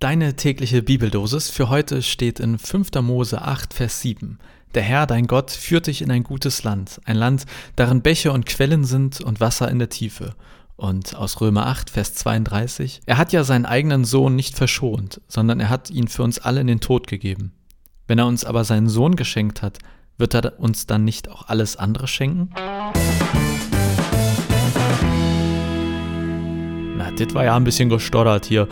Deine tägliche Bibeldosis für heute steht in 5. Mose 8, Vers 7. Der Herr, dein Gott, führt dich in ein gutes Land, ein Land, darin Bäche und Quellen sind und Wasser in der Tiefe. Und aus Römer 8, Vers 32. Er hat ja seinen eigenen Sohn nicht verschont, sondern er hat ihn für uns alle in den Tod gegeben. Wenn er uns aber seinen Sohn geschenkt hat, wird er uns dann nicht auch alles andere schenken? Na, das war ja ein bisschen gestottert hier.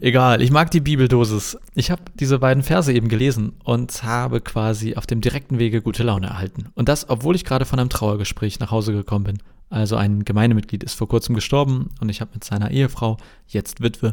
Egal, ich mag die Bibeldosis. Ich habe diese beiden Verse eben gelesen und habe quasi auf dem direkten Wege gute Laune erhalten. Und das, obwohl ich gerade von einem Trauergespräch nach Hause gekommen bin. Also ein Gemeindemitglied ist vor kurzem gestorben und ich habe mit seiner Ehefrau, jetzt Witwe,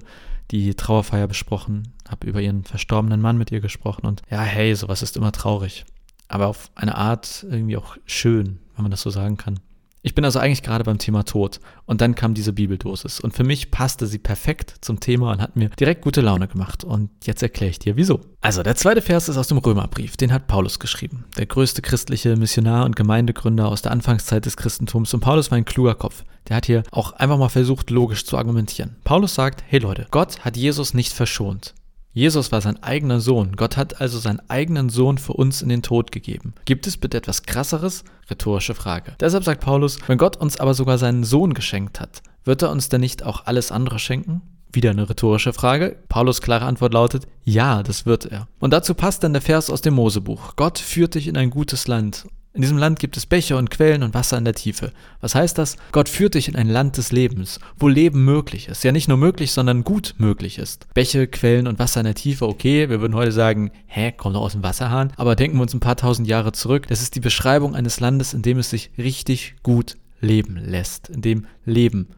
die Trauerfeier besprochen, habe über ihren verstorbenen Mann mit ihr gesprochen und ja, hey, sowas ist immer traurig. Aber auf eine Art irgendwie auch schön, wenn man das so sagen kann. Ich bin also eigentlich gerade beim Thema Tod und dann kam diese Bibeldosis und für mich passte sie perfekt zum Thema und hat mir direkt gute Laune gemacht und jetzt erkläre ich dir wieso. Also der zweite Vers ist aus dem Römerbrief, den hat Paulus geschrieben, der größte christliche Missionar und Gemeindegründer aus der Anfangszeit des Christentums und Paulus war ein kluger Kopf. Der hat hier auch einfach mal versucht logisch zu argumentieren. Paulus sagt, hey Leute, Gott hat Jesus nicht verschont. Jesus war sein eigener Sohn. Gott hat also seinen eigenen Sohn für uns in den Tod gegeben. Gibt es bitte etwas krasseres? Rhetorische Frage. Deshalb sagt Paulus, wenn Gott uns aber sogar seinen Sohn geschenkt hat, wird er uns denn nicht auch alles andere schenken? Wieder eine rhetorische Frage. Paulus klare Antwort lautet, ja, das wird er. Und dazu passt dann der Vers aus dem Mosebuch. Gott führt dich in ein gutes Land in diesem Land gibt es Bäche und Quellen und Wasser in der Tiefe. Was heißt das? Gott führt dich in ein Land des Lebens, wo Leben möglich ist. Ja, nicht nur möglich, sondern gut möglich ist. Bäche, Quellen und Wasser in der Tiefe, okay, wir würden heute sagen, hä, kommt doch aus dem Wasserhahn. Aber denken wir uns ein paar tausend Jahre zurück. Das ist die Beschreibung eines Landes, in dem es sich richtig gut leben lässt, in dem Leben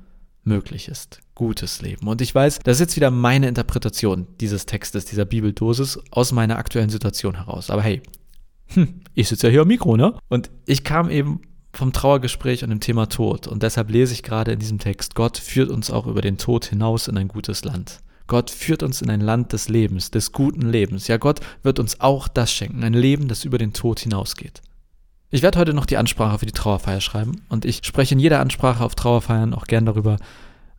möglich ist. Gutes Leben. Und ich weiß, das ist jetzt wieder meine Interpretation dieses Textes, dieser Bibeldosis aus meiner aktuellen Situation heraus. Aber hey, hm, ich sitze ja hier am Mikro, ne? Und ich kam eben vom Trauergespräch und dem Thema Tod. Und deshalb lese ich gerade in diesem Text, Gott führt uns auch über den Tod hinaus in ein gutes Land. Gott führt uns in ein Land des Lebens, des guten Lebens. Ja, Gott wird uns auch das schenken, ein Leben, das über den Tod hinausgeht. Ich werde heute noch die Ansprache für die Trauerfeier schreiben und ich spreche in jeder Ansprache auf Trauerfeiern auch gern darüber,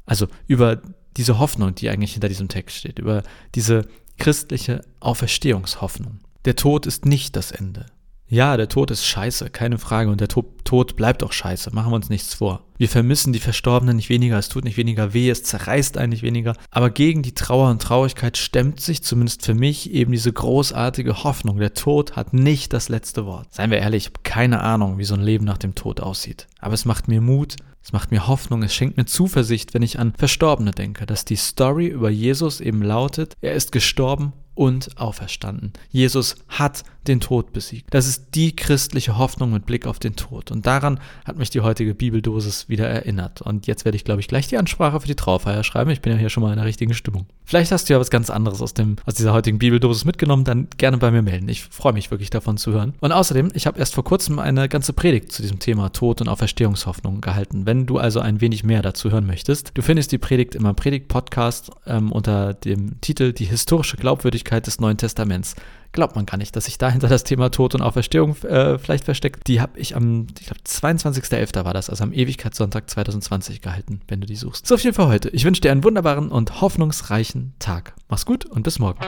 also über diese Hoffnung, die eigentlich hinter diesem Text steht, über diese christliche Auferstehungshoffnung. Der Tod ist nicht das Ende. Ja, der Tod ist scheiße, keine Frage. Und der Tod bleibt auch scheiße, machen wir uns nichts vor. Wir vermissen die Verstorbenen nicht weniger, es tut nicht weniger weh, es zerreißt eigentlich weniger. Aber gegen die Trauer und Traurigkeit stemmt sich zumindest für mich eben diese großartige Hoffnung. Der Tod hat nicht das letzte Wort. Seien wir ehrlich, ich habe keine Ahnung, wie so ein Leben nach dem Tod aussieht. Aber es macht mir Mut, es macht mir Hoffnung, es schenkt mir Zuversicht, wenn ich an Verstorbene denke, dass die Story über Jesus eben lautet, er ist gestorben und auferstanden. Jesus hat den Tod besiegt. Das ist die christliche Hoffnung mit Blick auf den Tod. Und daran hat mich die heutige Bibeldosis wieder erinnert. Und jetzt werde ich, glaube ich, gleich die Ansprache für die Trauerfeier schreiben. Ich bin ja hier schon mal in der richtigen Stimmung. Vielleicht hast du ja was ganz anderes aus, dem, aus dieser heutigen Bibeldosis mitgenommen, dann gerne bei mir melden. Ich freue mich wirklich davon zu hören. Und außerdem, ich habe erst vor kurzem eine ganze Predigt zu diesem Thema Tod und Auferstehungshoffnung gehalten. Wenn du also ein wenig mehr dazu hören möchtest, du findest die Predigt immer Predigt-Podcast ähm, unter dem Titel Die historische Glaubwürdigkeit des Neuen Testaments glaubt man gar nicht, dass sich dahinter das Thema Tod und Auferstehung äh, vielleicht versteckt. Die habe ich am, ich glaube, 22.11. war das, also am Ewigkeitssonntag 2020 gehalten, wenn du die suchst. So viel für heute. Ich wünsche dir einen wunderbaren und hoffnungsreichen Tag. Mach's gut und bis morgen.